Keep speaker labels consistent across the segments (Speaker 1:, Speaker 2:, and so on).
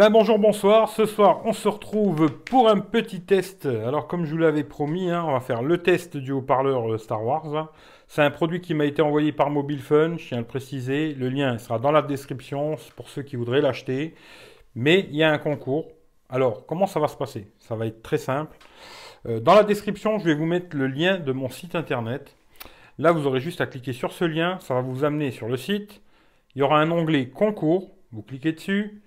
Speaker 1: Ben, bonjour, bonsoir. Ce soir, on se retrouve pour un petit test. Alors, comme je vous l'avais promis, hein, on va faire le test du haut-parleur euh, Star Wars. C'est un produit qui m'a été envoyé par Mobile Fun, je tiens à le préciser. Le lien sera dans la description pour ceux qui voudraient l'acheter. Mais il y a un concours. Alors, comment ça va se passer? Ça va être très simple. Euh, dans la description, je vais vous mettre le lien de mon site internet. Là, vous aurez juste à cliquer sur ce lien. Ça va vous amener sur le site. Il y aura un onglet concours. Vous cliquez dessus.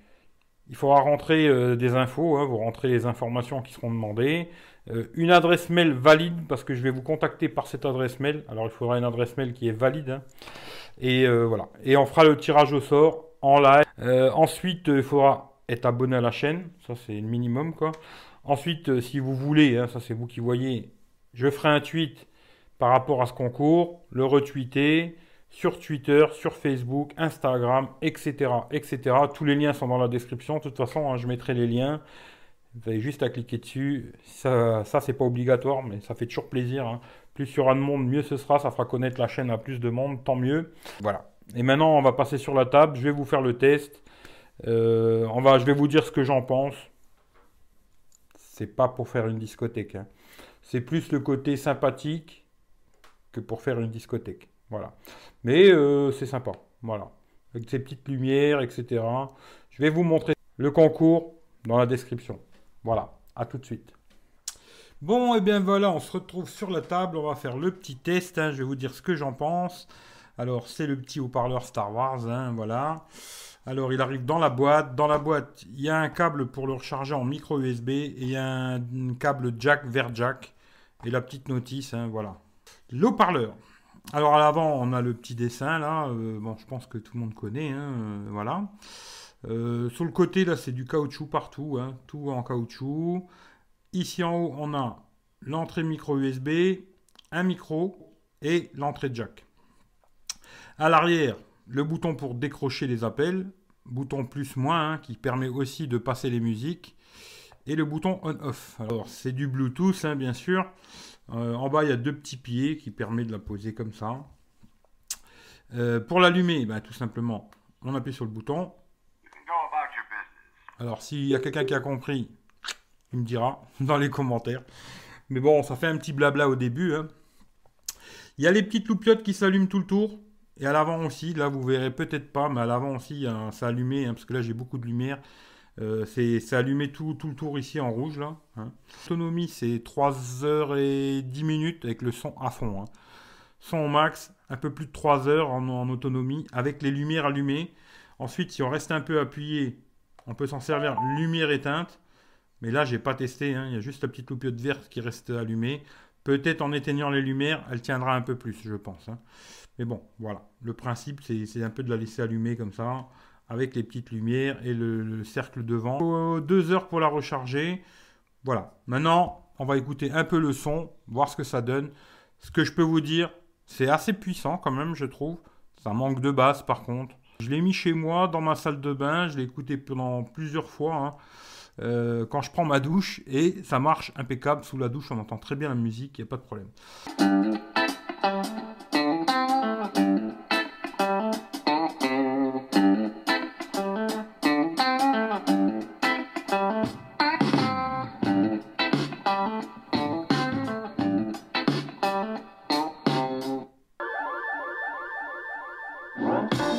Speaker 1: Il faudra rentrer euh, des infos, hein, vous rentrez les informations qui seront demandées. Euh, une adresse mail valide, parce que je vais vous contacter par cette adresse mail. Alors il faudra une adresse mail qui est valide. Hein. Et euh, voilà. Et on fera le tirage au sort en live. ensuite, il faudra être abonné à la chaîne. Ça, c'est le minimum. Ensuite, si vous voulez, hein, ça c'est vous qui voyez, je ferai un tweet par rapport à ce concours, le retweeter sur Twitter, sur Facebook, Instagram, etc., etc. Tous les liens sont dans la description. De toute façon, hein, je mettrai les liens. Vous avez juste à cliquer dessus. Ça, ça c'est pas obligatoire, mais ça fait toujours plaisir. Hein. Plus il y aura de monde, mieux ce sera. Ça fera connaître la chaîne à plus de monde, tant mieux. Voilà. Et maintenant, on va passer sur la table. Je vais vous faire le test. Euh, on va, je vais vous dire ce que j'en pense. C'est pas pour faire une discothèque. Hein. C'est plus le côté sympathique que pour faire une discothèque. Voilà. Mais euh, c'est sympa. Voilà. Avec ces petites lumières, etc. Je vais vous montrer le concours dans la description. Voilà. À tout de suite. Bon, et eh bien voilà, on se retrouve sur la table. On va faire le petit test. Hein. Je vais vous dire ce que j'en pense. Alors, c'est le petit haut-parleur Star Wars. Hein, voilà. Alors, il arrive dans la boîte. Dans la boîte, il y a un câble pour le recharger en micro USB et un, câble jack vers jack. Et la petite notice, hein, voilà. L'haut-parleur. Alors à l'avant, on a le petit dessin là. Euh, bon, je pense que tout le monde connaît. Hein, euh, voilà. Euh, sur le côté, là, c'est du caoutchouc partout. Hein, tout en caoutchouc. Ici en haut, on a l'entrée micro USB, un micro et l'entrée jack. À l'arrière, le bouton pour décrocher les appels, bouton plus moins hein, qui permet aussi de passer les musiques et le bouton on-off. Alors c'est du Bluetooth bien sûr. Euh, en bas, il y a deux petits pieds qui permettent de la poser comme ça. Euh, pour l'allumer, ben, tout simplement, on appuie sur le bouton. Alors, s'il y a quelqu'un qui a compris, il me dira dans les commentaires. Mais bon, ça fait un petit blabla au début. Hein. Il y a les petites loupiottes qui s'allument tout le tour. Et à l'avant aussi, là vous verrez peut-être pas, mais à l'avant aussi, ça allumé, hein, parce que là j'ai beaucoup de lumière. Euh, c'est allumé tout, tout, le tour ici en rouge là. Hein. L'autonomie c'est 3 heures et 10 minutes avec le son à fond. Hein. Son max, un peu plus de 3 heures en, autonomie avec les lumières allumées. Ensuite, si on reste un peu appuyé, on peut s'en servir lumière éteinte. Mais là, j'ai pas testé. Hein. Il y a juste la petite loupiote verte qui reste allumée. Peut-être en éteignant les lumières, elle tiendra un peu plus, je pense. Mais bon, voilà. Le principe, c'est un peu de la laisser allumer comme ça avec les petites lumières et le, cercle devant. Deux heures pour la recharger. Voilà. Maintenant, on va écouter un peu le son, voir ce que ça donne. Ce que je peux vous dire, c'est assez puissant quand même, je trouve. Ça manque de basse par contre. Je l'ai mis chez moi, dans ma salle de bain. Je l'ai écouté pendant plusieurs fois. Hein. Euh, quand je prends ma douche et ça marche impeccable sous la douche, on entend très bien la musique, il n'y a pas de problème. Thank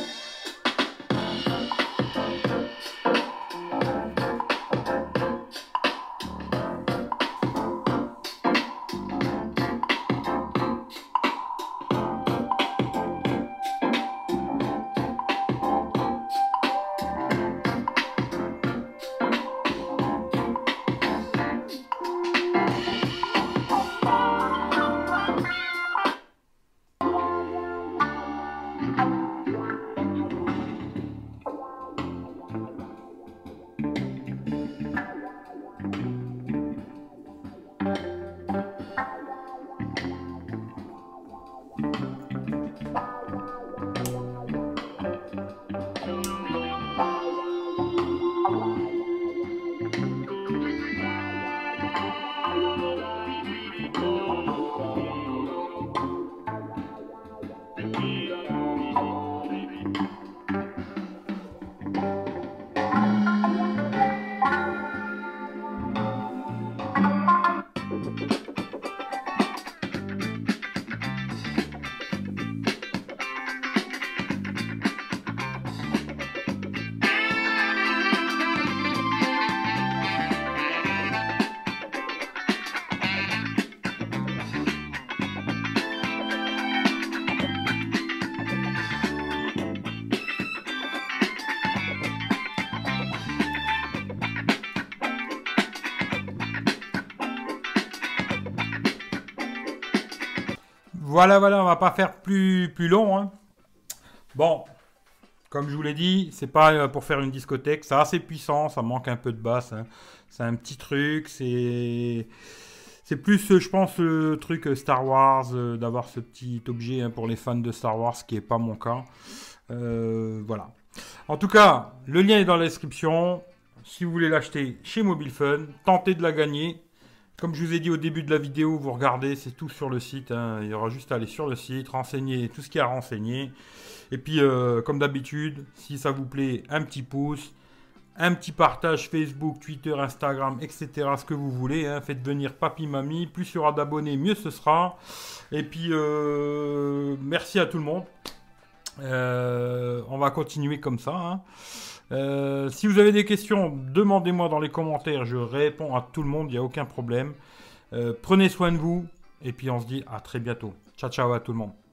Speaker 1: Voilà, voilà, on va pas faire plus, plus long. Hein. Bon, comme je vous l'ai dit, c'est pas euh, pour faire une discothèque. C'est assez puissant, ça manque un peu de basse. Hein. C'est un petit truc, c'est. Plus, euh, je pense, le truc euh, Star Wars, d'avoir ce petit objet hein, pour les fans de Star Wars, qui n'est pas mon cas. voilà. En tout cas, le lien est dans la description. Si vous voulez l'acheter chez Mobile Fun, tentez de la gagner. Comme je vous ai dit au début de la vidéo, vous regardez, c'est tout sur le site. Hein. Il y aura juste à aller sur le site, renseigner tout ce qu'il y a à renseigner. Et puis, euh, comme d'habitude, si ça vous plaît, un petit pouce, un petit partage Facebook, Twitter, Instagram, etc. Ce que vous voulez. Hein. Faites venir papy, mamie. Plus il y aura d'abonnés, mieux ce sera. Et puis, euh, merci à tout le monde. Euh, on va continuer comme ça. Hein. Euh, si vous avez des questions, demandez-moi dans les commentaires. Je réponds à tout le monde, il n'y a aucun problème. Euh, prenez soin de vous. Et puis on se dit à très bientôt. Ciao ciao à tout le monde.